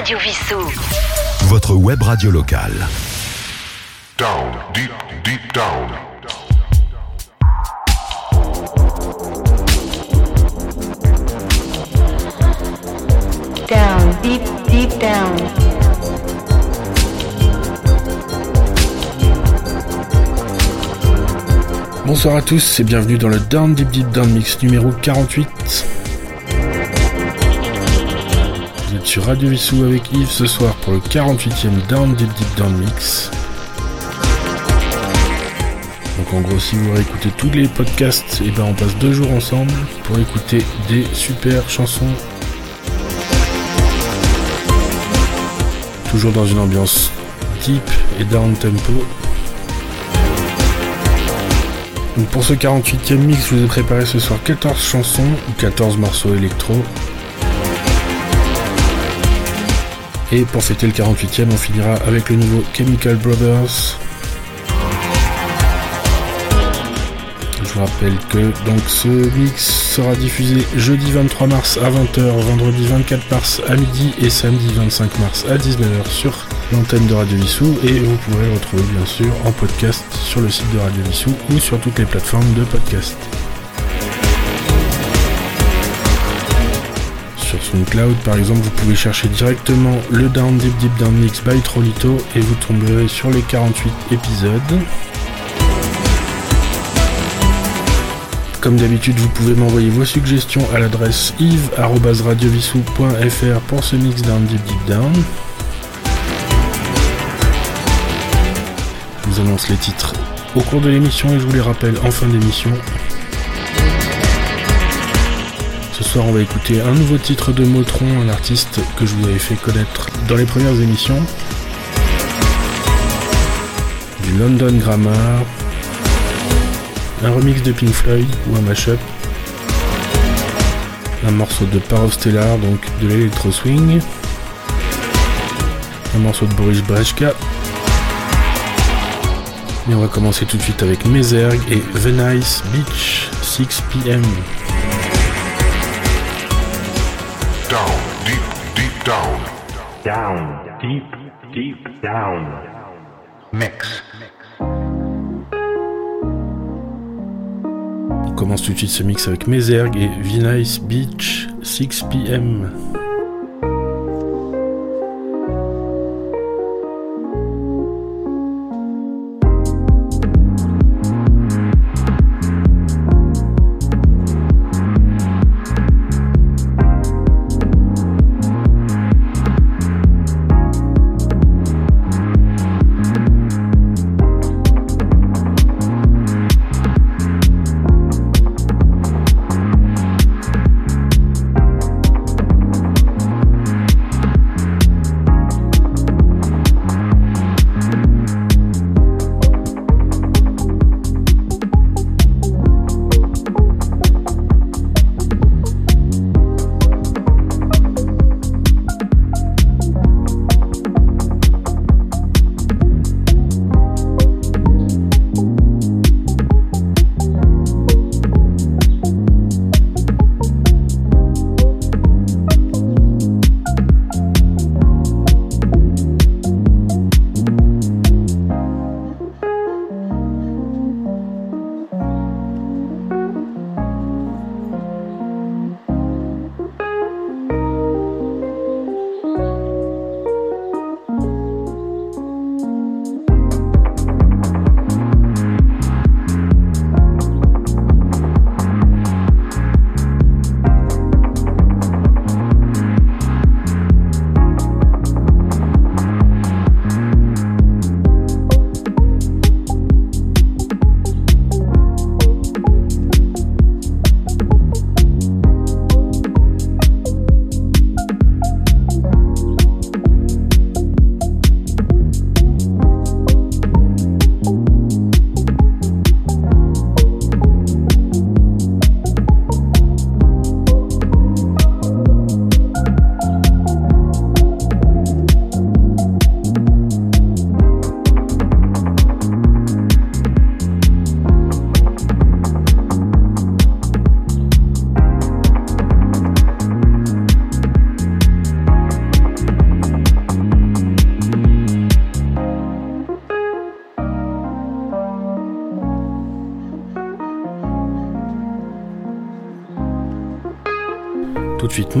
Radio Vissou. Votre web radio locale. Down, deep, deep down. Down, deep, deep down. Bonsoir à tous et bienvenue dans le Down Deep Deep Down Mix numéro 48. Sur Radio Vissou avec Yves ce soir pour le 48e Down Deep Deep Down Mix. Donc en gros si vous réécoutez tous les podcasts, et ben on passe deux jours ensemble pour écouter des super chansons. Toujours dans une ambiance deep et down tempo. Pour ce 48e mix, je vous ai préparé ce soir 14 chansons ou 14 morceaux électro. Et pour fêter le 48e, on finira avec le nouveau Chemical Brothers. Je vous rappelle que donc ce mix sera diffusé jeudi 23 mars à 20h, vendredi 24 mars à midi et samedi 25 mars à 19h sur l'antenne de Radio Vissou et vous pourrez le retrouver bien sûr en podcast sur le site de Radio Vissou ou sur toutes les plateformes de podcast. SoundCloud par exemple vous pouvez chercher directement le Down Deep Deep Down Mix by Trolito et vous tomberez sur les 48 épisodes. Comme d'habitude, vous pouvez m'envoyer vos suggestions à l'adresse yves.radiovissou.fr pour ce mix down deep deep down. Je vous annonce les titres au cours de l'émission et je vous les rappelle en fin d'émission. Soir, on va écouter un nouveau titre de Motron, un artiste que je vous avais fait connaître dans les premières émissions. Du London Grammar, un remix de Pink Floyd ou un mashup, un morceau de Parov Stellar, donc de l'électro swing, un morceau de Boris Brejka. Et on va commencer tout de suite avec Meserg et Venice Beach 6 p.m. Down, deep, deep down. Down, deep, deep down. Mix. On commence tout de suite ce mix avec Meserg et Venice Beach 6 p.m.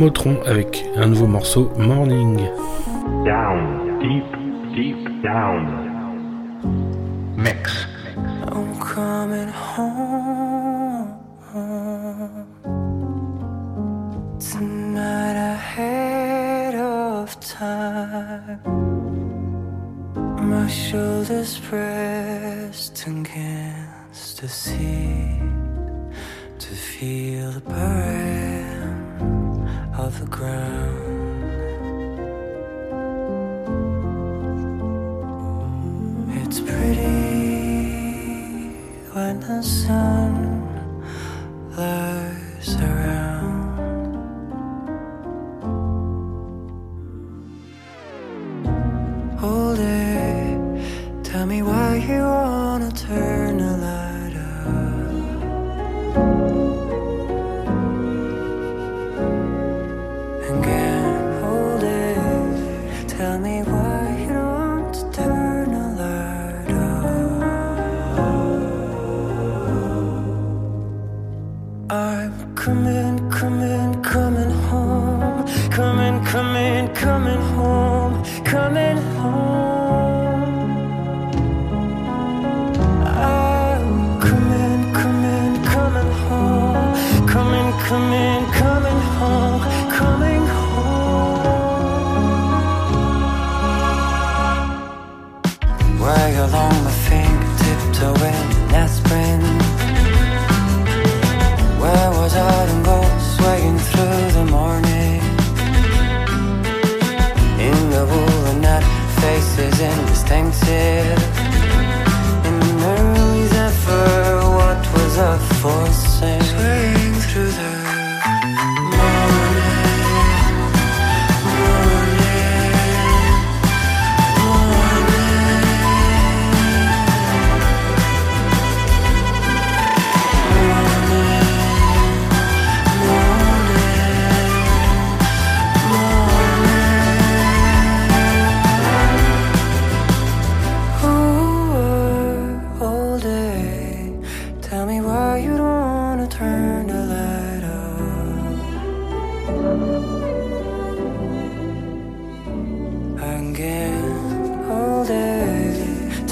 Motron avec un nouveau morceau Morning. when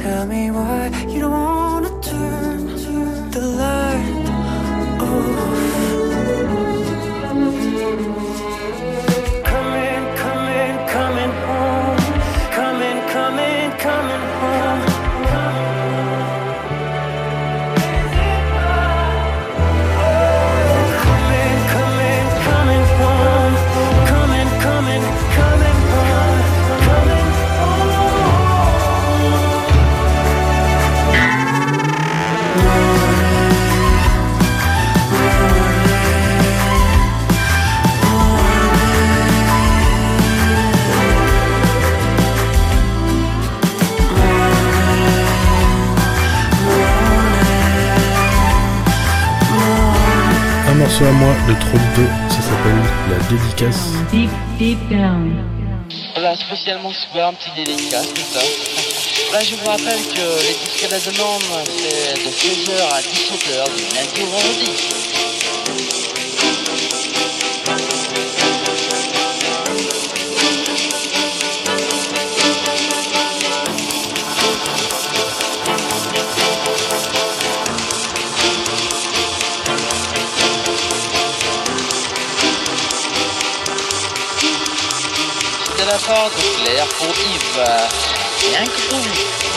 Tell me why. You don't want morceau à moi de Trop 2, ça s'appelle La Dédicace. Deep. Voilà, spécialement super, un petit dédicace, tout ça. Là, je vous rappelle que les disques à la demande, c'est de 16h à 17h du lundi au vendredi. ça, donc l'air pour Yves. Rien que pour lui.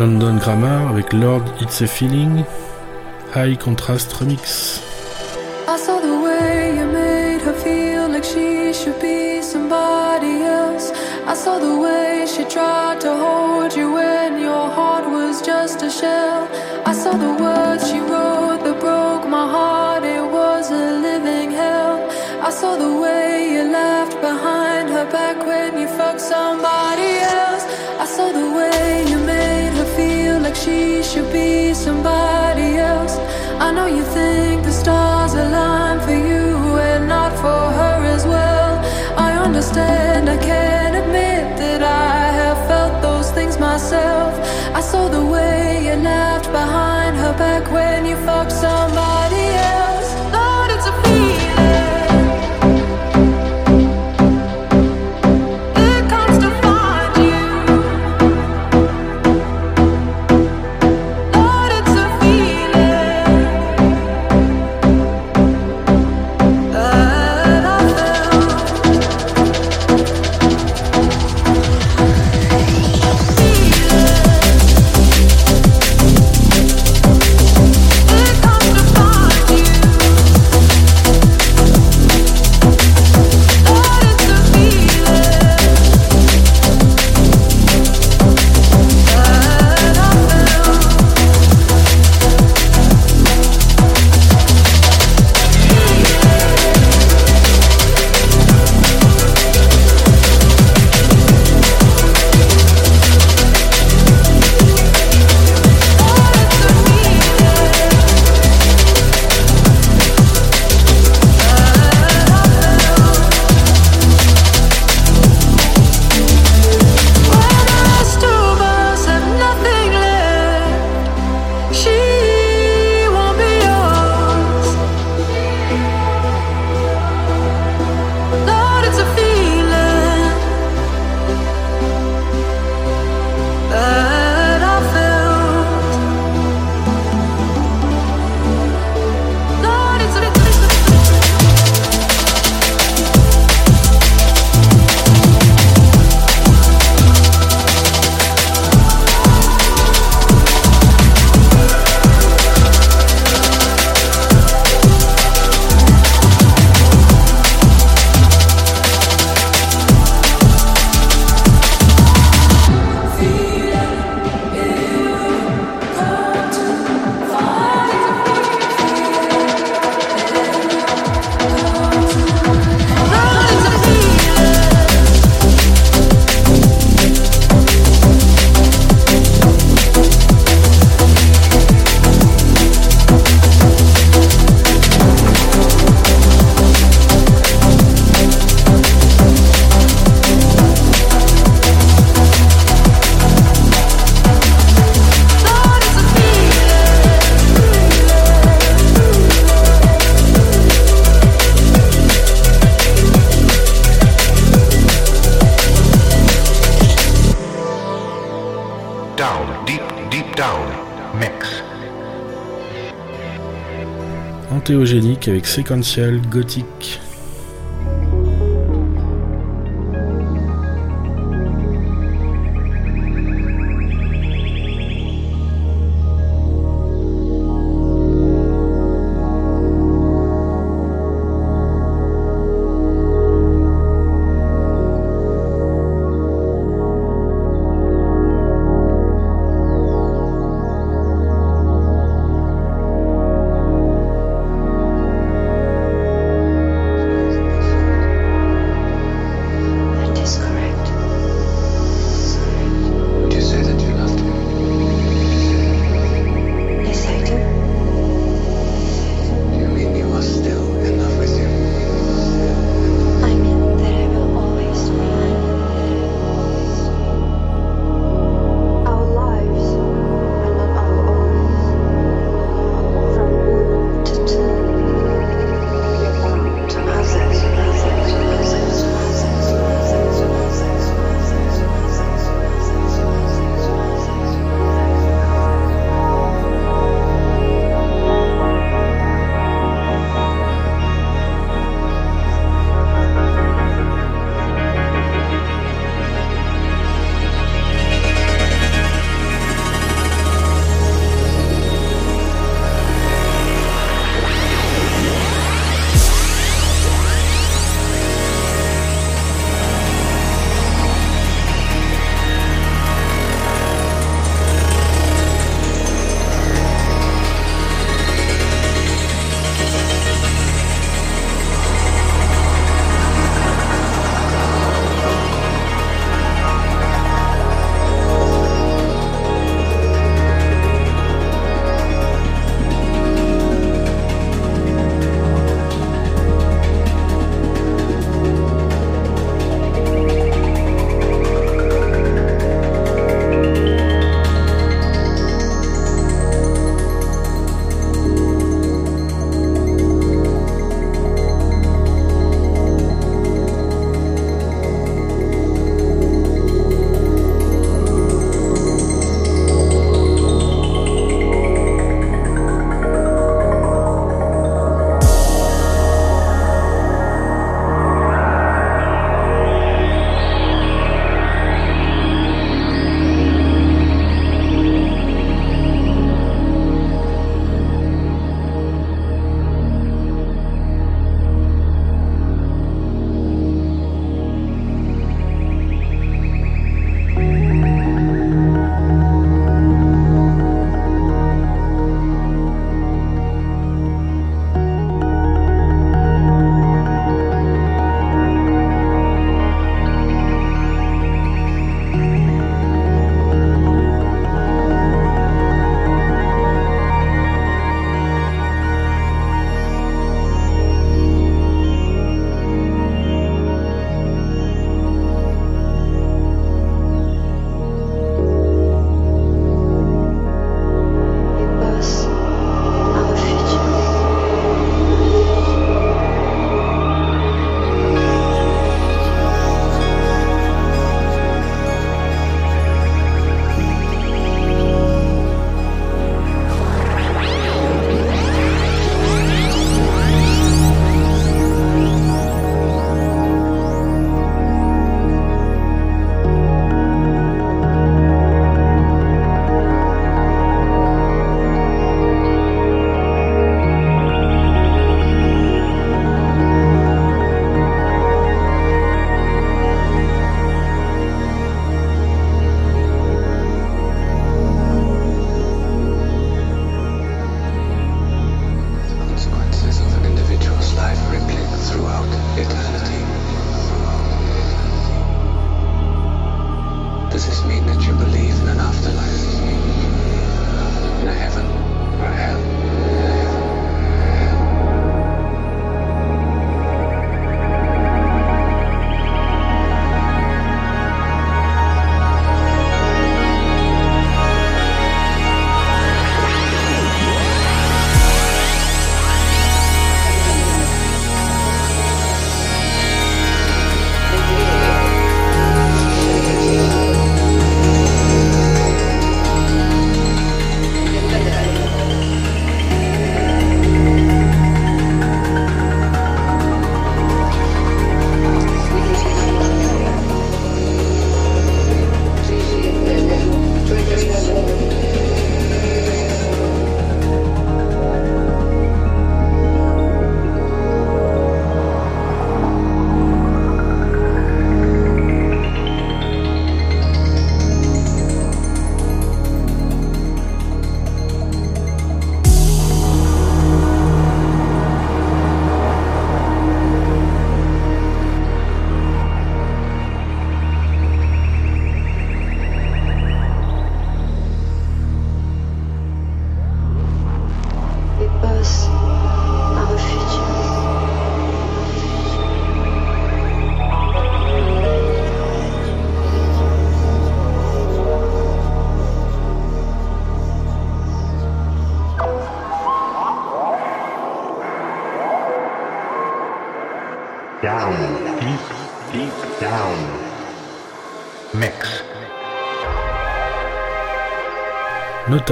London Grammar avec Lord It's a Feeling, High Contrast Remix. I saw the way you made her feel like she should be somebody else. I saw the way she tried be somebody else. I know you think the stars align for you and not for her as well. I understand, I can't admit that I have felt those things myself. I saw the way you laughed behind her back when you fucked somebody avec séquentiel gothique.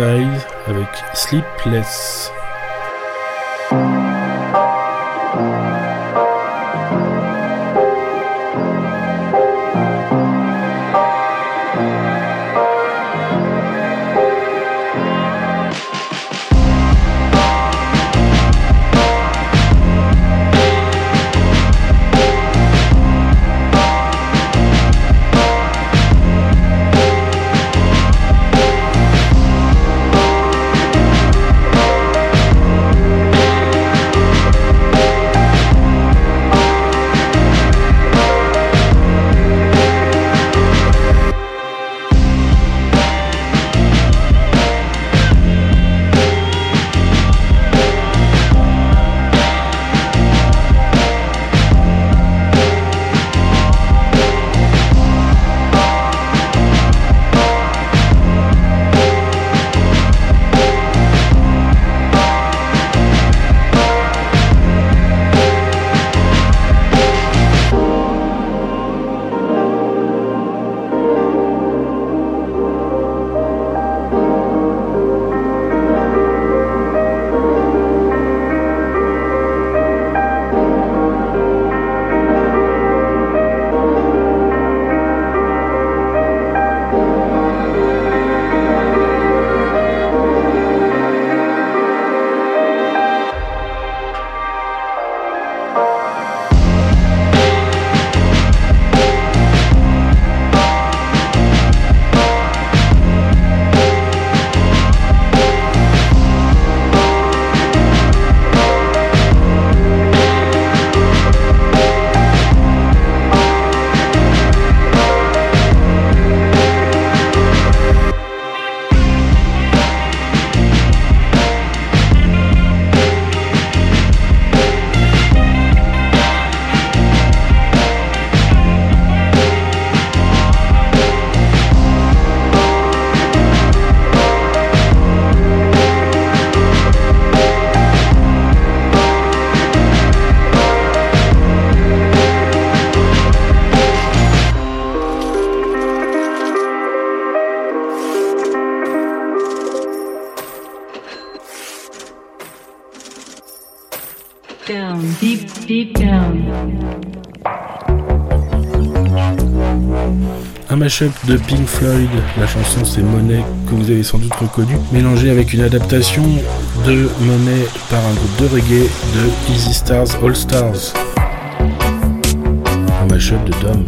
Avec Sleepless. De Pink Floyd, la chanson c'est Monet que vous avez sans doute reconnu, mélangé avec une adaptation de Monet par un groupe de reggae de Easy Stars All Stars. Un mashup de Dom.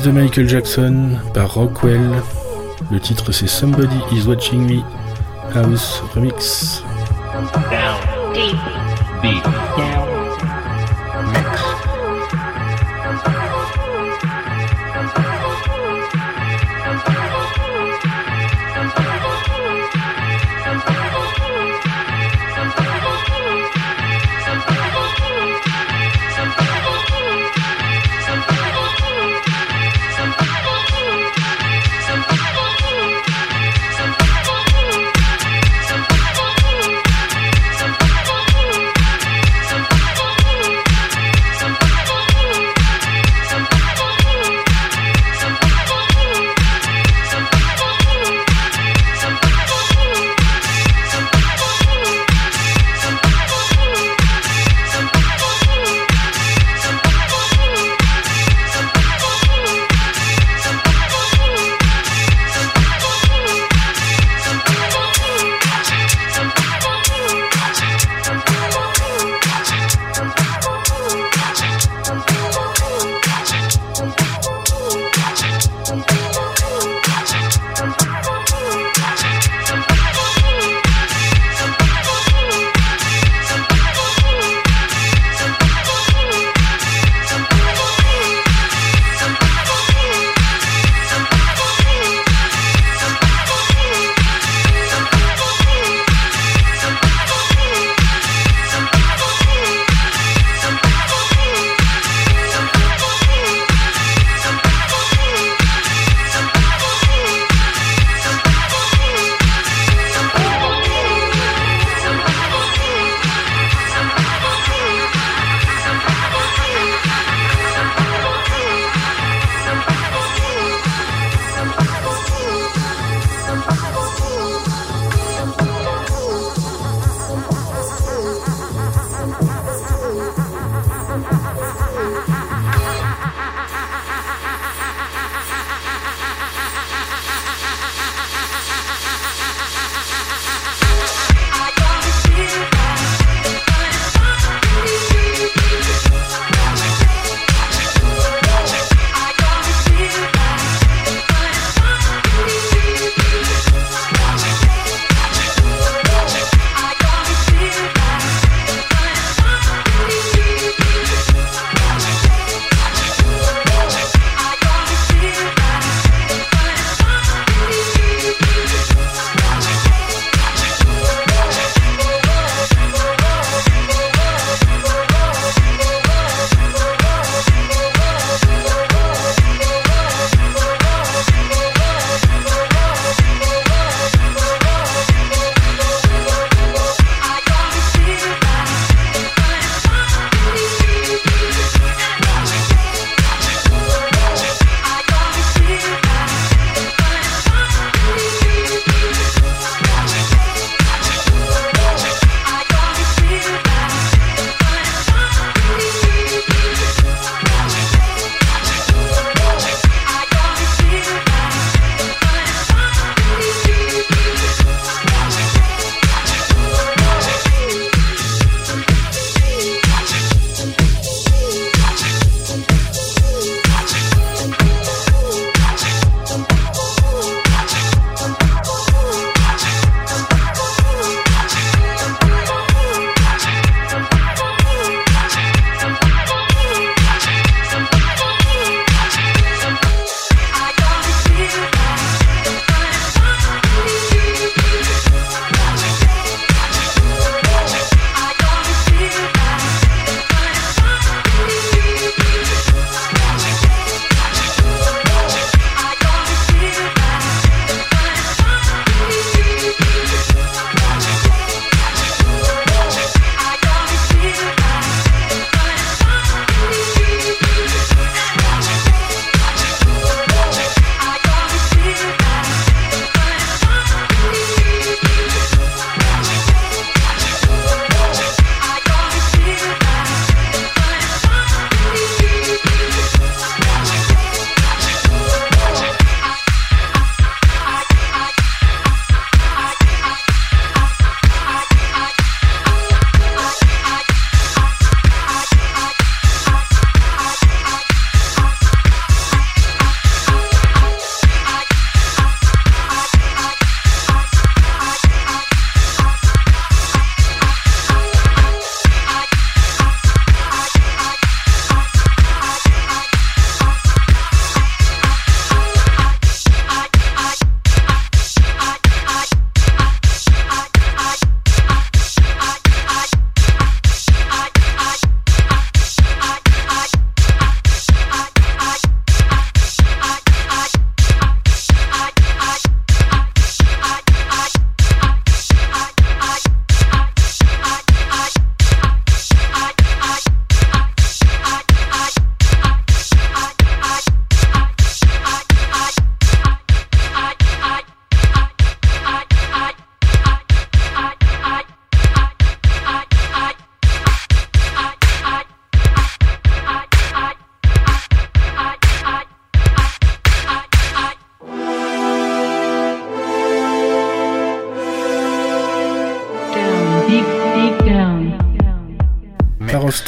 Remix de Michael Jackson par Rockwell. Le titre c'est Somebody is Watching Me. House Remix. Down. Deep. Deep. Down.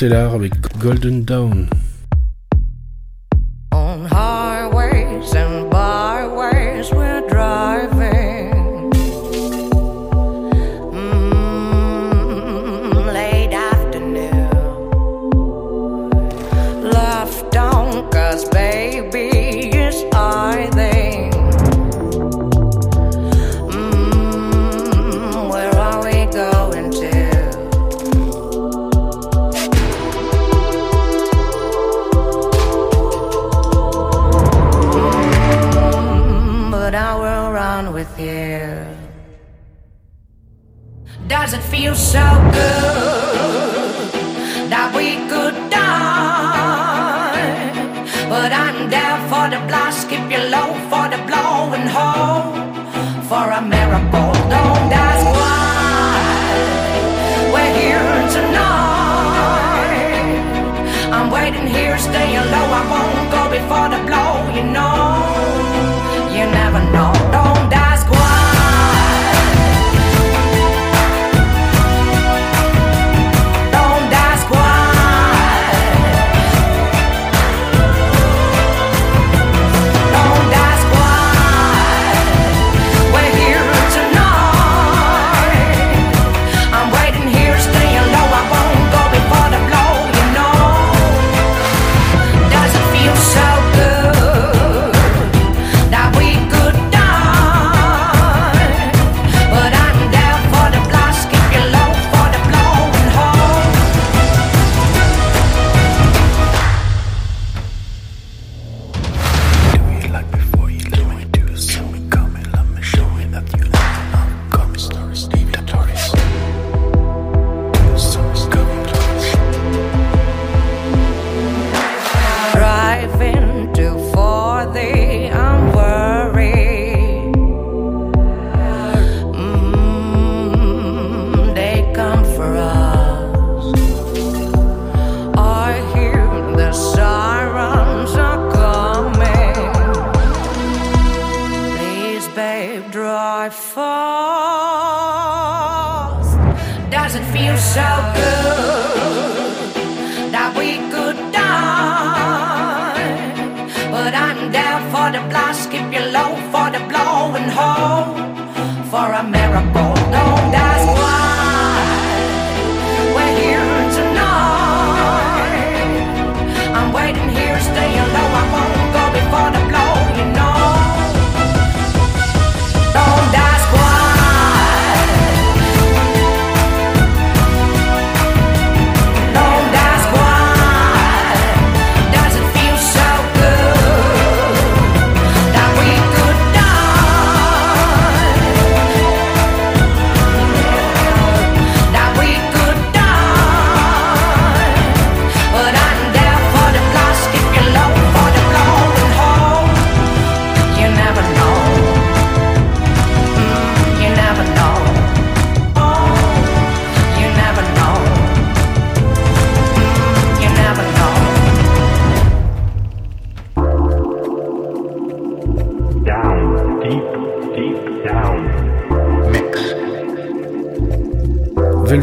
Interstellar avec Golden Dawn. a miracle. Don't ask why. We're here tonight. I'm waiting here, staying low. I won't go before the blow, you know.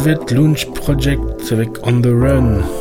Private Launch Project avec On the Run.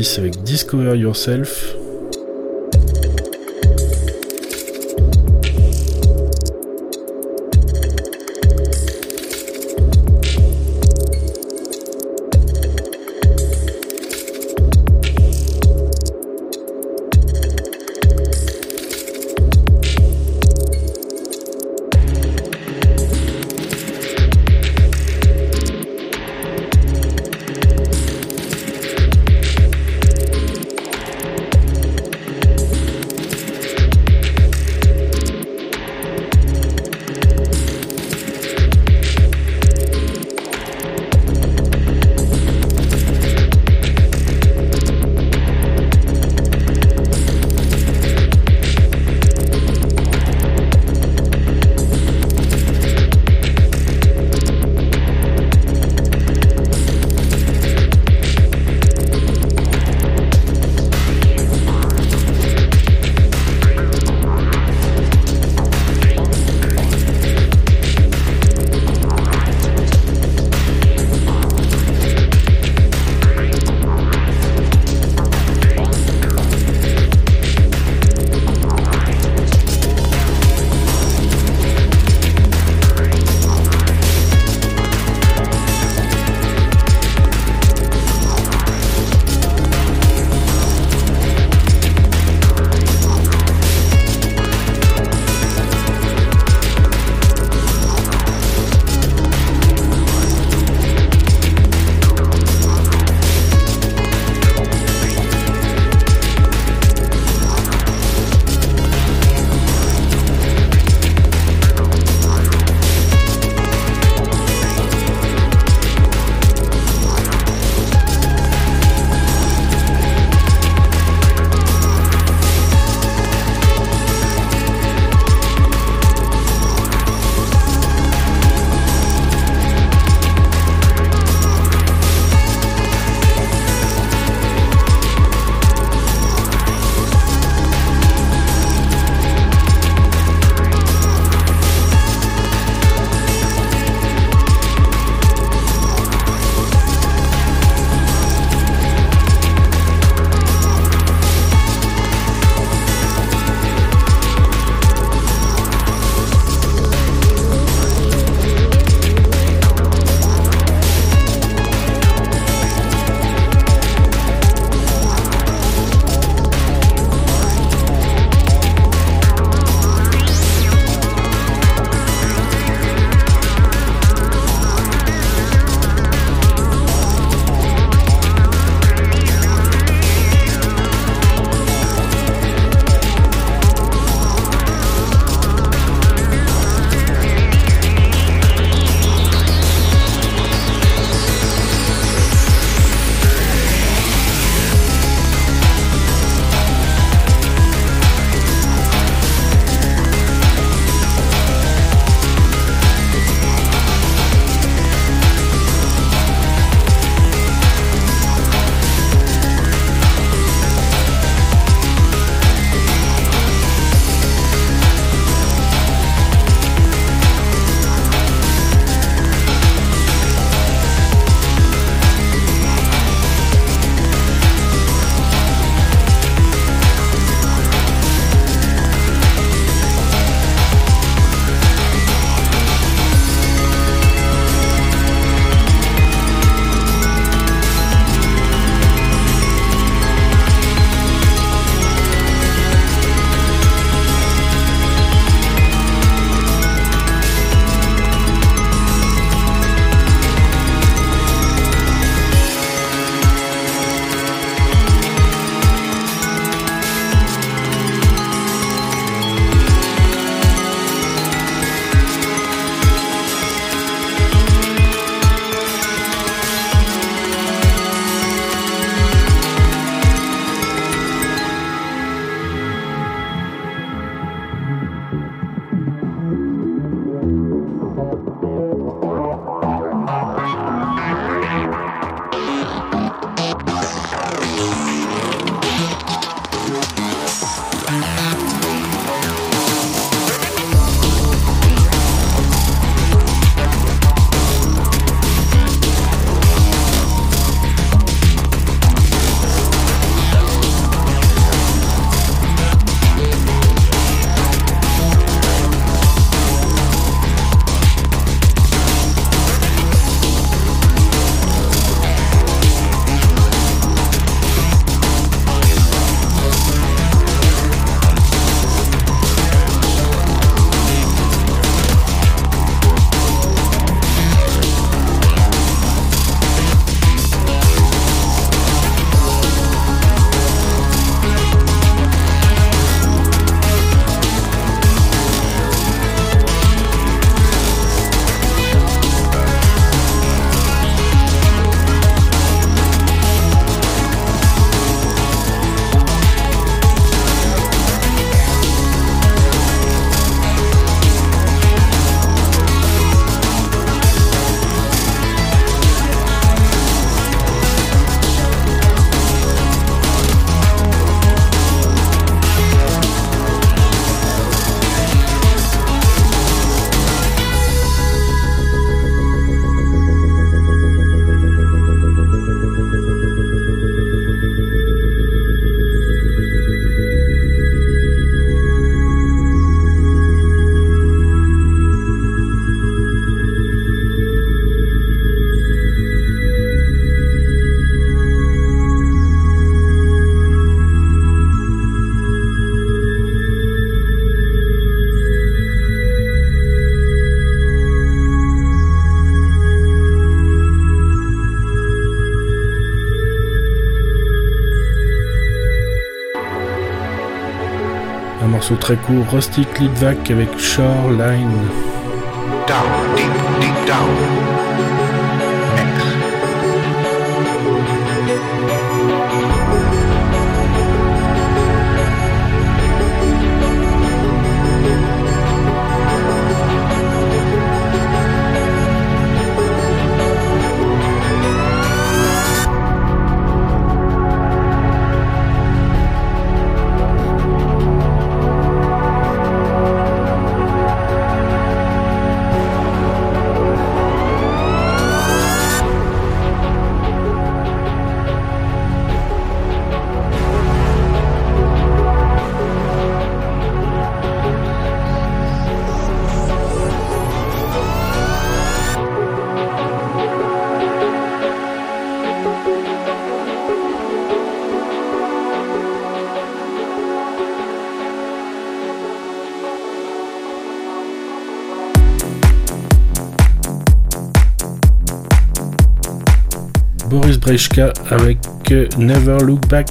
Avec Discover Yourself, très court, Rusty Litvak avec Shoreline. Down. Boris Brejcha avec euh, Never Look Back.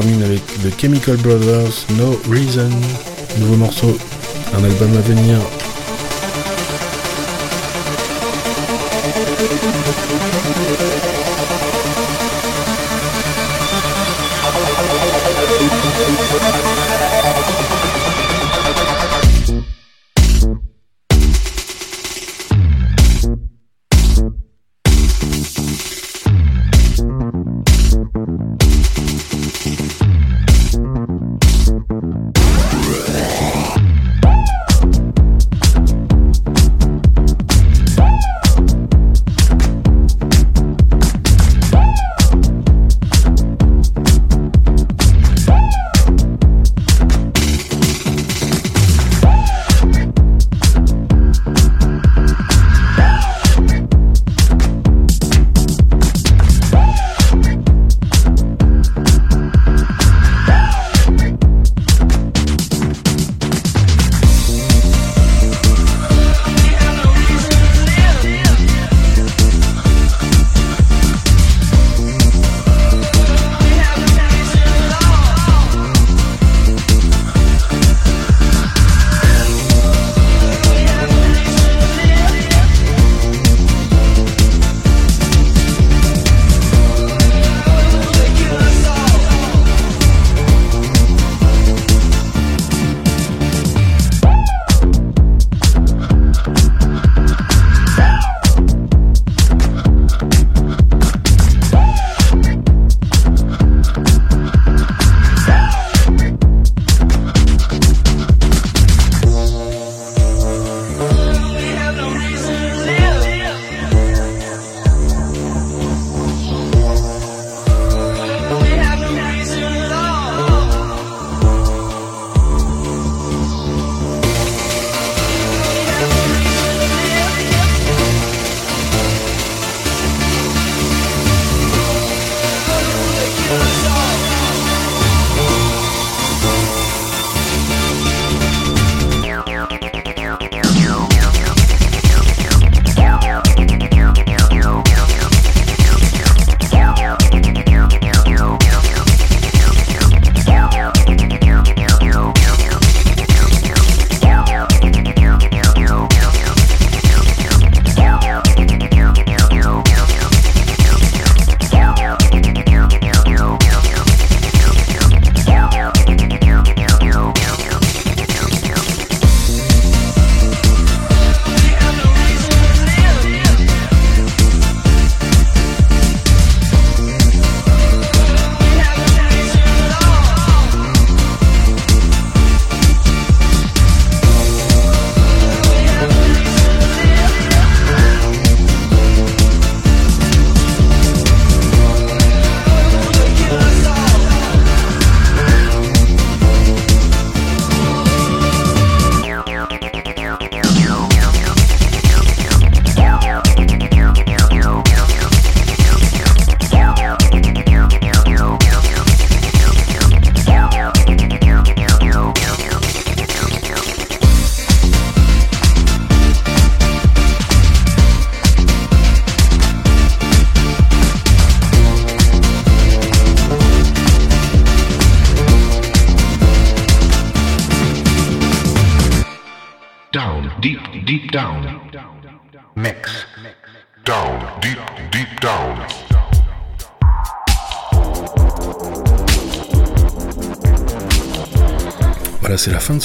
Termine avec The Chemical Brothers, No Reason. Nouveau morceau, un album à venir.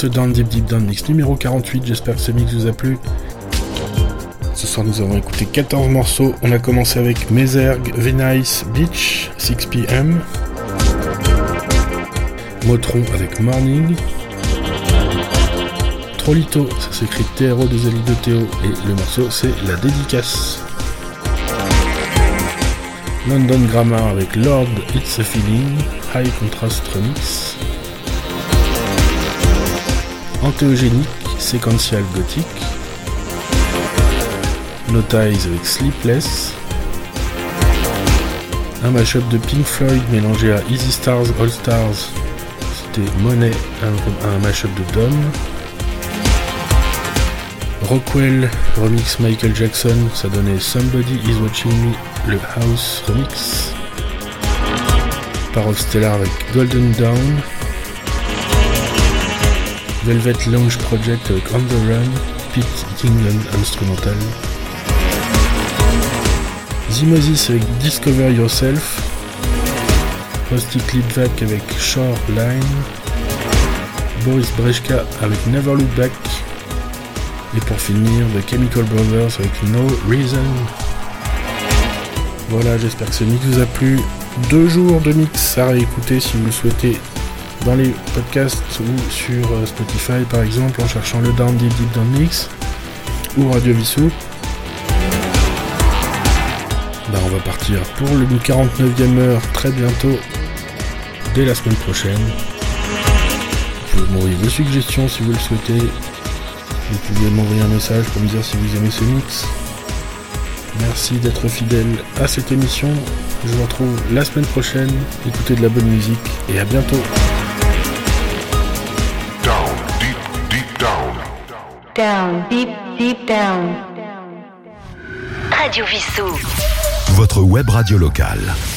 Ce Down Deep Deep Down Mix numéro 48. J'espère que ce mix vous a plu. Ce soir, nous avons écouté 14 morceaux. On a commencé avec Meserg, Venice Beach, 6 pm. Motron avec Morning. Trolito, ça s'écrit TRO des Ali de Théo. Et le morceau, c'est La Dédicace. London Grammar avec Lord It's a Feeling, High Contrast Remix. Antéogénique, séquential gothique. No avec Sleepless. Un mashup de Pink Floyd mélangé à Easy Stars All Stars. C'était Monet, un, mashup de Dom. Rockwell remix Michael Jackson, ça donnait Somebody Is Watching Me, le House remix. Parole Stellar avec Golden Dawn. Velvet Lounge Project avec On the Run, Pete Kingdom Instrumental. Zimosis avec Discover Yourself. Rusty Clipvac avec Shoreline. Boris Brejka avec Never Look Back. Et pour finir, The Chemical Brothers avec No Reason. Voilà, j'espère que ce mix vous a plu. Deux jours de mix à réécouter si vous le souhaitez dans les podcasts ou sur euh, Spotify par exemple en cherchant le Down Deep Deep Down Mix ou Radio Vissou. Bah, on va partir pour le 49e heure très bientôt, dès la semaine prochaine. Vous pouvez m'envoyer vos suggestions si vous le souhaitez. Vous pouvez m'envoyer un message pour me dire si vous aimez ce mix. Merci d'être fidèle à cette émission. Je vous retrouve la semaine prochaine. Écoutez de la bonne musique et à bientôt. Down, deep, deep down. Radio Vissou. Votre web radio locale.